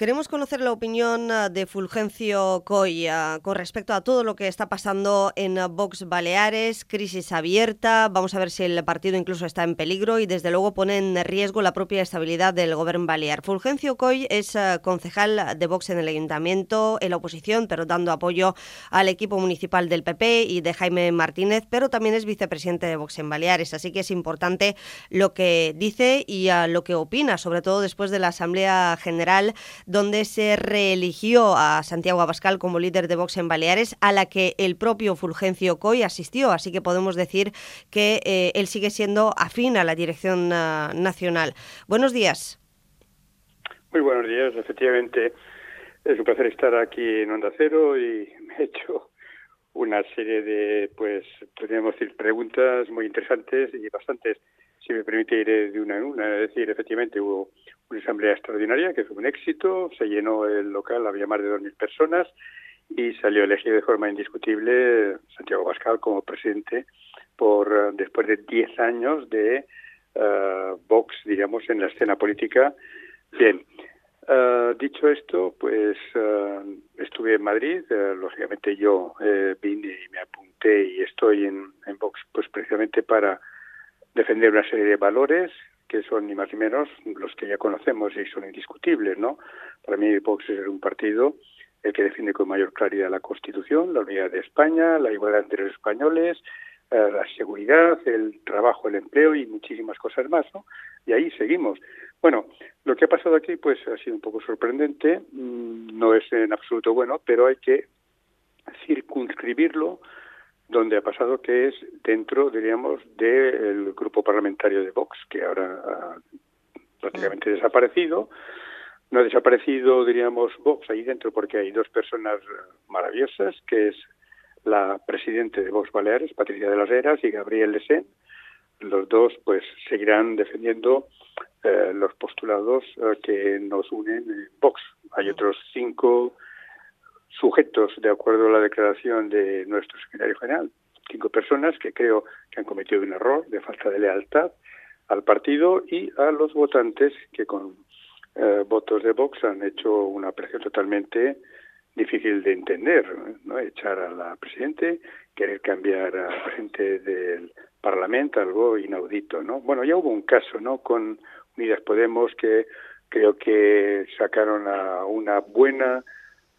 Queremos conocer la opinión ah, de Fulgencio Coy ah, con respecto a todo lo que está pasando en ah, Vox Baleares, crisis abierta, vamos a ver si el partido incluso está en peligro y desde luego pone en riesgo la propia estabilidad del gobierno balear. Fulgencio Coy es concejal de Vox en el ayuntamiento, en la oposición, pero dando apoyo al equipo municipal del PP y de Jaime Martínez, pero también es vicepresidente de Vox en Baleares, así que es importante lo que dice y lo que opina, sobre todo después de la Asamblea General donde se reeligió a Santiago Abascal como líder de Vox en Baleares, a la que el propio Fulgencio Coy asistió, así que podemos decir que eh, él sigue siendo afín a la dirección uh, nacional. Buenos días. Muy buenos días, efectivamente. Es un placer estar aquí en Onda Cero y me he hecho una serie de, pues, podríamos decir, preguntas muy interesantes y bastantes si me permite, ir de una en una. Es decir, efectivamente hubo una asamblea extraordinaria que fue un éxito, se llenó el local, había más de 2.000 personas y salió elegido de forma indiscutible Santiago Pascal como presidente por después de 10 años de uh, Vox, digamos, en la escena política. Bien, uh, dicho esto, pues uh, estuve en Madrid, lógicamente yo vine y me apunté y estoy en, en Vox pues precisamente para defender una serie de valores que son ni más ni menos los que ya conocemos y son indiscutibles, ¿no? Para mí Vox es un partido el que defiende con mayor claridad la Constitución, la unidad de España, la igualdad entre los españoles, eh, la seguridad, el trabajo, el empleo y muchísimas cosas más, ¿no? Y ahí seguimos. Bueno, lo que ha pasado aquí pues ha sido un poco sorprendente, mm, no es en absoluto bueno, pero hay que circunscribirlo donde ha pasado que es dentro, diríamos, del grupo parlamentario de Vox, que ahora ha prácticamente desaparecido. No ha desaparecido, diríamos, Vox ahí dentro porque hay dos personas maravillosas, que es la presidenta de Vox Baleares, Patricia de las Heras, y Gabriel Lesen. Los dos, pues, seguirán defendiendo eh, los postulados eh, que nos unen en Vox. Hay otros cinco sujetos de acuerdo a la declaración de nuestro secretario general, cinco personas que creo que han cometido un error de falta de lealtad al partido y a los votantes que con eh, votos de Vox han hecho una operación totalmente difícil de entender, ¿no? Echar a la presidente, querer cambiar al presidente del Parlamento, algo inaudito, ¿no? Bueno, ya hubo un caso, ¿no? Con Unidas Podemos que creo que sacaron a una buena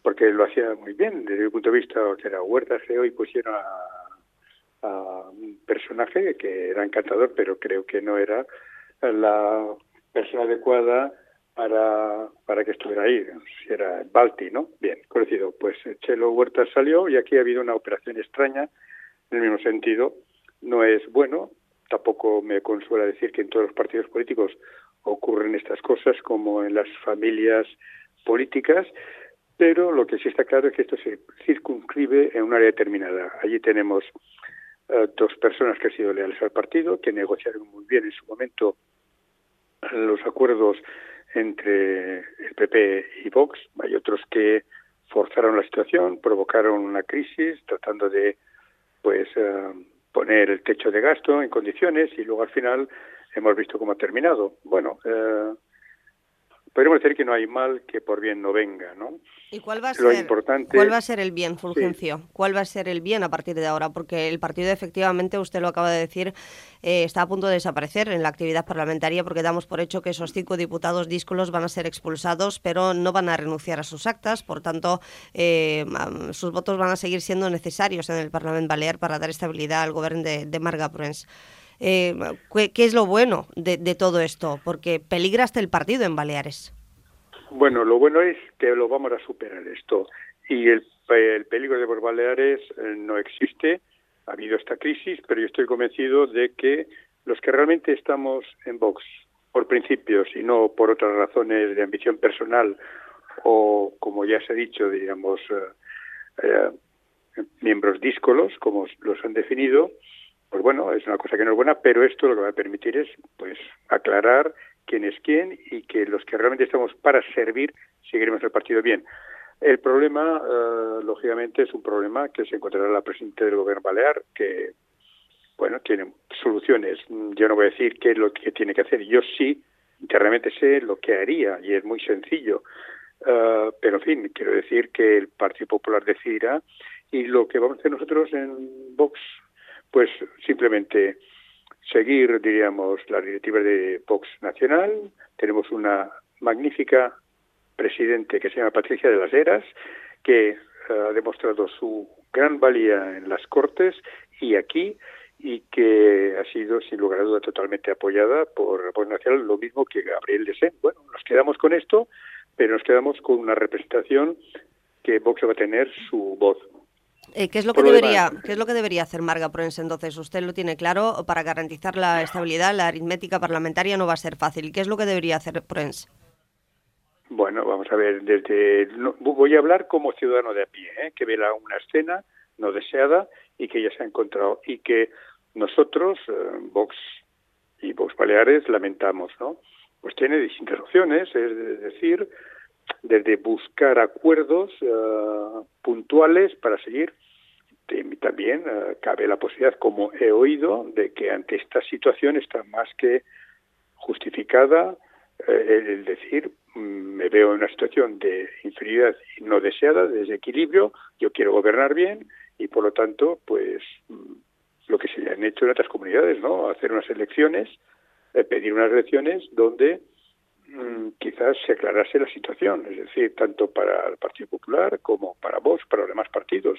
porque lo hacía muy bien desde el punto de vista que era Huerta y pusieron a, un personaje que era encantador pero creo que no era la persona adecuada para, para que estuviera ahí, si era Balti, ¿no? Bien, conocido. Pues Chelo Huerta salió y aquí ha habido una operación extraña en el mismo sentido. No es bueno, tampoco me consuela decir que en todos los partidos políticos ocurren estas cosas como en las familias políticas, pero lo que sí está claro es que esto se circunscribe en un área determinada. Allí tenemos uh, dos personas que han sido leales al partido, que negociaron muy bien en su momento los acuerdos entre el PP y Vox. Hay otros que forzaron la situación, provocaron una crisis, tratando de pues uh, poner el techo de gasto en condiciones y luego al final hemos visto cómo ha terminado. Bueno, uh, podríamos decir que no hay mal que por bien no venga, ¿no? ¿Y cuál va a, ser, ¿cuál va a ser el bien, Fulgencio? ¿Cuál va a ser el bien a partir de ahora? Porque el partido, efectivamente, usted lo acaba de decir, eh, está a punto de desaparecer en la actividad parlamentaria porque damos por hecho que esos cinco diputados díscolos van a ser expulsados, pero no van a renunciar a sus actas. Por tanto, eh, sus votos van a seguir siendo necesarios en el Parlamento Balear para dar estabilidad al gobierno de, de Marga Prens. Eh, ¿qué, es lo bueno de, todo esto? Porque peligra hasta el partido en Baleares. Bueno, lo bueno es que lo vamos a superar esto y el, el peligro de los Baleares eh, no existe. Ha habido esta crisis, pero yo estoy convencido de que los que realmente estamos en Vox por principios y no por otras razones de ambición personal o, como ya se ha dicho, digamos, eh, eh, miembros díscolos, como los han definido, pues bueno, es una cosa que no es buena, pero esto lo que va a permitir es pues aclarar quién es quién y que los que realmente estamos para servir seguiremos el partido bien. El problema, eh, lógicamente, es un problema que se encontrará la presidenta del gobierno balear, que, bueno, tiene soluciones. Yo no voy a decir qué es lo que tiene que hacer. Yo sí, internamente sé lo que haría, y es muy sencillo. Uh, pero, en fin, quiero decir que el Partido Popular decidirá y lo que vamos a hacer nosotros en Vox, pues simplemente seguir, diríamos, la directiva de Vox Nacional. Tenemos una magnífica presidente que se llama Patricia de las Heras, que uh, ha demostrado su gran valía en las Cortes y aquí y que ha sido sin lugar a duda totalmente apoyada por Vox Nacional, lo mismo que Gabriel Desén. Bueno, nos quedamos con esto, pero nos quedamos con una representación que Vox va a tener su voz. Eh, ¿qué, es lo que debería, ¿Qué es lo que debería hacer Marga Proens entonces? Usted lo tiene claro, para garantizar la estabilidad, la aritmética parlamentaria no va a ser fácil. ¿Qué es lo que debería hacer Proens? Bueno, vamos a ver, desde voy a hablar como ciudadano de a pie, ¿eh? que ve una escena no deseada y que ya se ha encontrado y que nosotros, eh, Vox y Vox Baleares, lamentamos, ¿no? Pues tiene distintas opciones, es decir, desde buscar acuerdos uh, puntuales para seguir. También uh, cabe la posibilidad, como he oído, de que ante esta situación está más que justificada eh, el decir mm, me veo en una situación de inferioridad no deseada, de desequilibrio, yo quiero gobernar bien y por lo tanto, pues mm, lo que se han hecho en otras comunidades, ¿no? Hacer unas elecciones, eh, pedir unas elecciones donde quizás se aclarase la situación, es decir, tanto para el Partido Popular como para vos, para los demás partidos.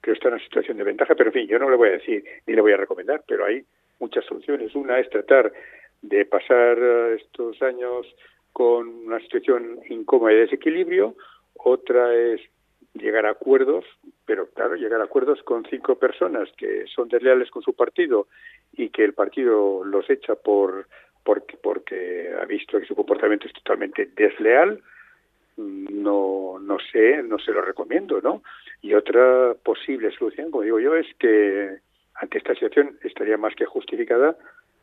Creo que está en una situación de ventaja, pero en fin, yo no le voy a decir ni le voy a recomendar, pero hay muchas soluciones. Una es tratar de pasar eh, estos años con una situación incómoda y desequilibrio, otra es llegar a acuerdos, pero claro, llegar a acuerdos con cinco personas que son desleales con su partido y que el partido los echa por porque, porque ha visto que su comportamiento es totalmente desleal, no, no sé, no se lo recomiendo, ¿no? Y otra posible solución, como digo yo, es que ante esta situación estaría más que justificada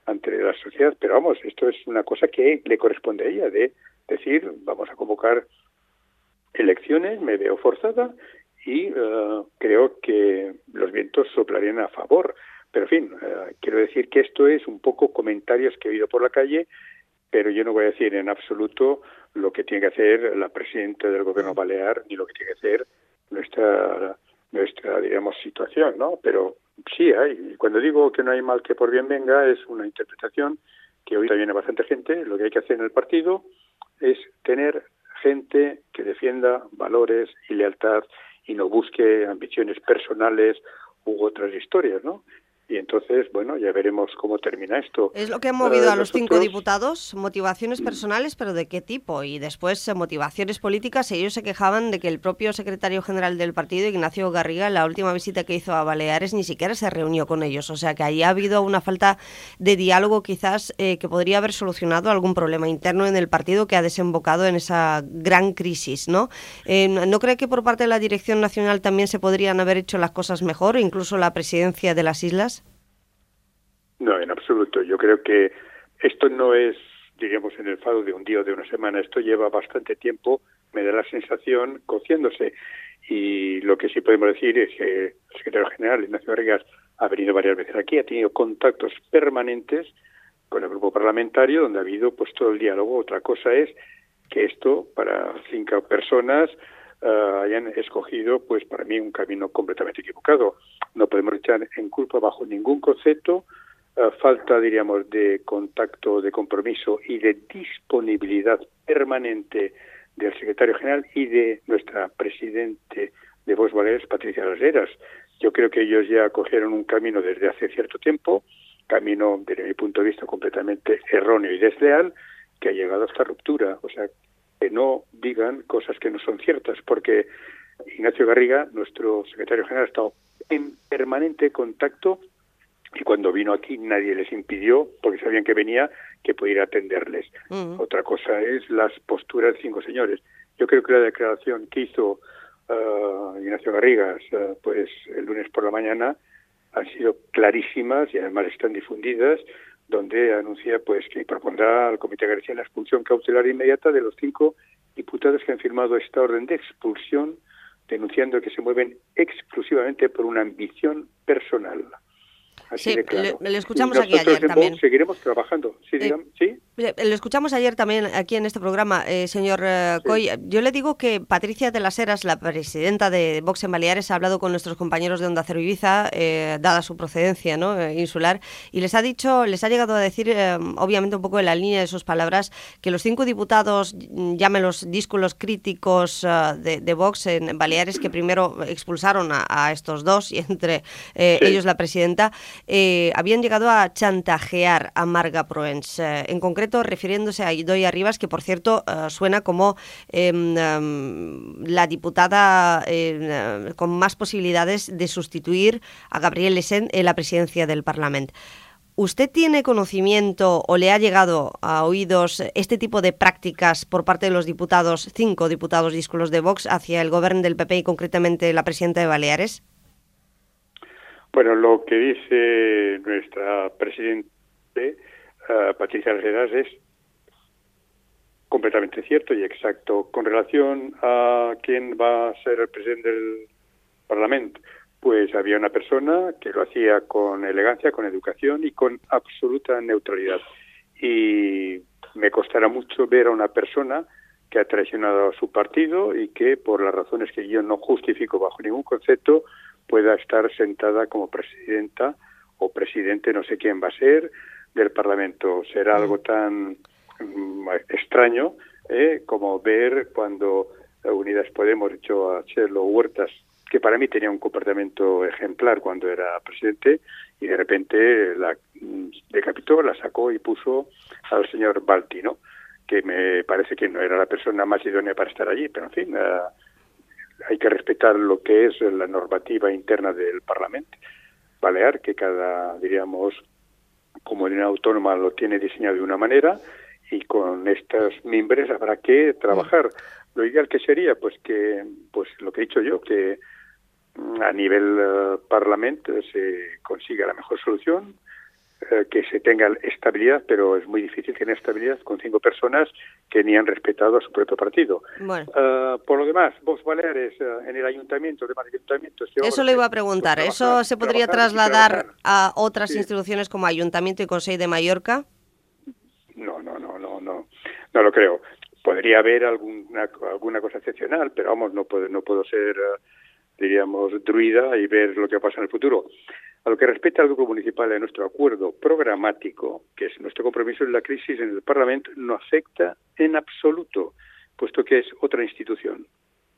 ante la sociedad, pero vamos, esto es una cosa que le corresponde a ella, de decir, vamos a convocar elecciones, me veo forzada y uh, creo que los vientos soplarían a favor. Pero en fin, uh, quiero decir que esto es un poco comentarios que he oído por la calle, pero yo no voy a decir en absoluto lo que tiene que hacer la presidenta del gobierno balear ni lo que tiene que hacer nuestra nuestra digamos situación, ¿no? Pero sí hay. Cuando digo que no hay mal que por bien venga es una interpretación que hoy viene bastante gente. Lo que hay que hacer en el partido es tener gente que defienda valores y lealtad y no busque ambiciones personales u otras historias, ¿no? Y entonces, bueno, ya veremos cómo termina esto. Es lo que ha movido a los cinco diputados, motivaciones mm. personales, pero ¿de qué tipo? Y después eh, motivaciones políticas. Ellos se quejaban de que el propio secretario general del partido, Ignacio Garriga, en la última visita que hizo a Baleares, ni siquiera se reunió con ellos. O sea que ahí ha habido una falta de diálogo quizás eh, que podría haber solucionado algún problema interno en el partido que ha desembocado en esa gran crisis, ¿no? Eh, ¿No cree que por parte de la Dirección Nacional también se podrían haber hecho las cosas mejor, incluso la presidencia de las islas? No, en absoluto. Yo creo que esto no es, diríamos, en el fado de un día o de una semana. Esto lleva bastante tiempo, me da la sensación, cociéndose. Y lo que sí podemos decir es que el secretario general, Ignacio Vargas, ha venido varias veces aquí, ha tenido contactos permanentes con el grupo parlamentario, donde ha habido pues todo el diálogo. Otra cosa es que esto, para cinco personas, uh, hayan escogido, pues para mí, un camino completamente equivocado. No podemos echar en culpa bajo ningún concepto falta, diríamos, de contacto, de compromiso y de disponibilidad permanente del secretario general y de nuestra presidente de Baleares, Patricia Las Yo creo que ellos ya cogieron un camino desde hace cierto tiempo, camino, desde mi punto de vista, completamente erróneo y desleal, que ha llegado a esta ruptura. O sea, que no digan cosas que no son ciertas, porque Ignacio Garriga, nuestro secretario general, ha estado en permanente contacto y cuando vino aquí nadie les impidió, porque sabían que venía, que pudiera atenderles. Mm. Otra cosa es las posturas de cinco señores. Yo creo que la declaración que hizo uh, Ignacio Garrigas uh, pues el lunes por la mañana han sido clarísimas y además están difundidas, donde anuncia pues que propondrá al Comité de García la expulsión cautelar inmediata de los cinco diputados que han firmado esta orden de expulsión, denunciando que se mueven exclusivamente por una ambición personal. Así sí, de claro. le, escuchamos aquí ayer también. Seguiremos trabajando. Sí, eh, ¿sí? Lo escuchamos ayer también aquí en este programa, eh, señor eh, Coy. Yo le digo que Patricia de las Heras, la presidenta de Vox en Baleares, ha hablado con nuestros compañeros de Onda Cero Ibiza, dada su procedencia ¿no? insular, y les ha dicho, les ha llegado a decir, obviamente un poco en la línea de sus palabras, que los cinco diputados, llámenlos dísculos críticos de, Vox en Baleares, que primero expulsaron a, estos dos, y entre ellos la presidenta, habían llegado a chantajear a Marga Proens. en concreto, refiriéndose a Idoia Rivas, que por cierto eh, suena como em, em, la diputada em, con más posibilidades de sustituir a Gabriel Lesen en la presidencia del Parlamento. ¿Usted tiene conocimiento o le ha llegado a oídos este tipo de prácticas por parte de los diputados, cinco diputados díscolos de Vox, hacia el gobierno del PP y concretamente la presidenta de Baleares? Bueno, lo que dice nuestra presidente Patricia Algeras es completamente cierto y exacto. Con relación a quién va a ser el presidente del Parlamento, pues había una persona que lo hacía con elegancia, con educación y con absoluta neutralidad. Y me costará mucho ver a una persona que ha traicionado a su partido y que, por las razones que yo no justifico bajo ningún concepto, pueda estar sentada como presidenta o presidente, no sé quién va a ser, del Parlamento. Será algo tan mm, extraño ¿eh? como ver cuando Unidas Podemos echó a Chelo Huertas, que para mí tenía un comportamiento ejemplar cuando era presidente, y de repente la mm, decapitó, la sacó y puso al señor Baltino, que me parece que no era la persona más idónea para estar allí, pero en fin, eh, hay que respetar lo que es la normativa interna del Parlamento Balear, que cada, diríamos, comunidad autónoma lo tiene diseñado de una manera y con estos miembros habrá que trabajar. Lo ideal que sería, pues que, pues lo que he dicho yo, que mm, a nivel uh, parlamento se consiga la mejor solución, eh, que se tenga estabilidad, pero es muy difícil tener estabilidad con cinco personas que ni han respetado a su propio partido. Eh, por lo demás, vos Baleares, eh, en el ayuntamiento, demás ayuntamientos... Eso le iba a preguntar. ¿Eso se podría trasladar a otras instituciones como Ayuntamiento y Consejo de Mallorca? No, no, no, no, no. No lo creo. Podría haber alguna, alguna cosa excepcional, pero vamos, no puedo, no puedo ser, diríamos, druida y ver lo que pasa en el futuro. A lo que respecta al grupo municipal de nuestro acuerdo programático, que es nuestro compromiso en la crisis en el Parlamento, no afecta en absoluto, puesto que es otra institución.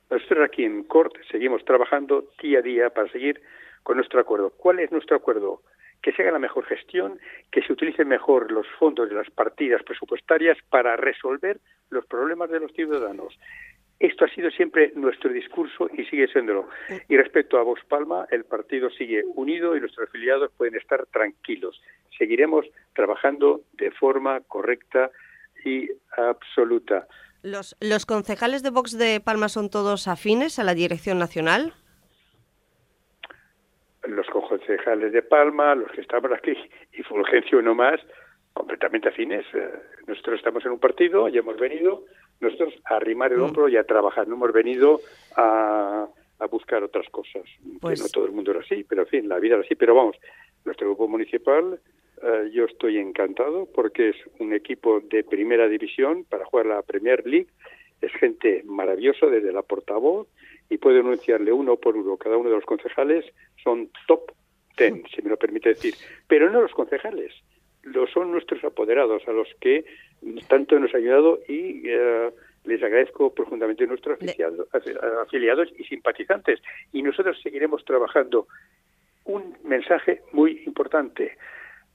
Nosotros aquí en CORT seguimos trabajando día a día para seguir con nuestro acuerdo. ¿Cuál es nuestro acuerdo? Que se haga la mejor gestión, que se utilicen mejor los fondos de las partidas presupuestarias para resolver los problemas de los ciudadanos. Esto ha sido siempre nuestro discurso y sigue siéndolo. Y respecto a Vox Palma, el partido sigue unido y nuestros afiliados pueden estar tranquilos. Seguiremos trabajando de forma correcta y absoluta. ¿Los, los concejales de Vox de Palma son todos afines a la dirección nacional? Los concejales de Palma, los que estamos aquí, y Fulgencio no más, completamente afines. Eh, nosotros estamos en un partido, ya hemos venido, nosotros a arrimar el mm. hombro y a trabajar. No hemos venido a, buscar otras cosas. Pues... no todo el mundo era así, pero en fin, la vida era así. Pero vamos, nuestro grupo municipal, eh, yo estoy encantado porque es un equipo de primera división para jugar la Premier League. Es gente maravillosa desde la portavoz y puedo anunciarle uno por uno. Cada uno de los concejales son top ten, si me lo permite decir. Pero no los concejales, lo son nuestros apoderados, a los que tanto nos ha ayudado y eh, les agradezco profundamente a nuestros afiliados, y simpatizantes. Y nosotros seguiremos trabajando. Un mensaje muy importante.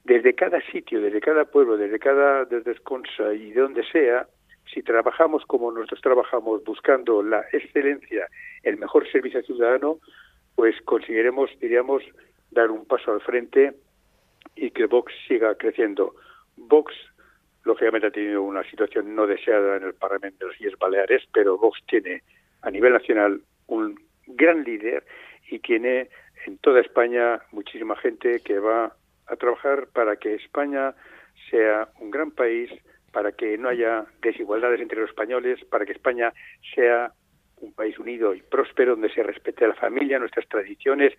Desde cada sitio, desde cada pueblo, desde cada desde Esconsa y de donde sea, si trabajamos como nosotros trabajamos, buscando la excelencia, el mejor servicio ciudadano, pues conseguiremos, diríamos, dar un paso al frente y que Vox siga creciendo. Vox, lógicamente, ha tenido una situación no deseada en el Parlamento de las Islas Baleares, pero Vox tiene a nivel nacional un gran líder y tiene en toda España muchísima gente que va a trabajar para que España sea un gran país, para que no haya desigualdades entre los españoles, para que España sea un país unido y próspero donde se respete la familia, nuestras tradiciones,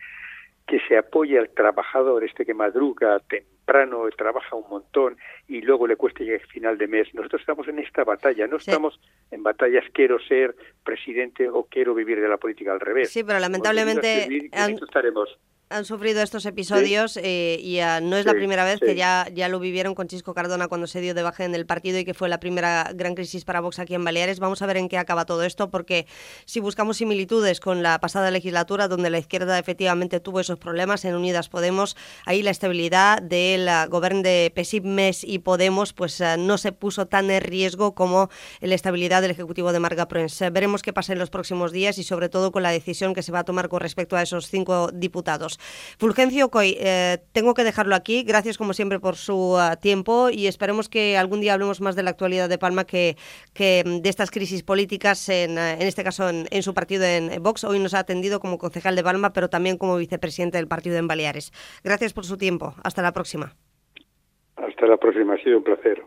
que se apoye al trabajador, este que madruga temprano, trabaja un montón y luego le cuesta llegar al final de mes. Nosotros estamos en esta batalla, no estamos en batallas quiero ser presidente o quiero vivir de la política al revés. Sí, pero lamentablemente estaremos han sufrido estos episodios eh, y no es la primera vez que ya, ya lo vivieron con Chisco Cardona cuando se dio de baja en el partido y que fue la primera gran crisis para Vox aquí en Baleares. Vamos a ver en qué acaba todo esto, porque si buscamos similitudes con la pasada legislatura, donde la izquierda efectivamente tuvo esos problemas en Unidas Podemos, ahí la estabilidad del gobierno de PSIP, MES y Podemos pues uh, no se puso tan en riesgo como la estabilidad del Ejecutivo de Marga Prens. veremos qué pasa en los próximos días y sobre todo con la decisión que se va a tomar con respecto a esos cinco diputados. Fulgencio Coy, eh, tengo que dejarlo aquí. Gracias como siempre por su uh, tiempo y esperemos que algún día hablemos más de la actualidad de Palma que, mm, de estas crisis políticas, en, uh, en este caso en, en, su partido en Vox. Hoy nos ha atendido como concejal de Palma, pero también como vicepresidente del partido en Baleares. Gracias por su tiempo. Hasta la próxima. Hasta la próxima. Ha sido un placer.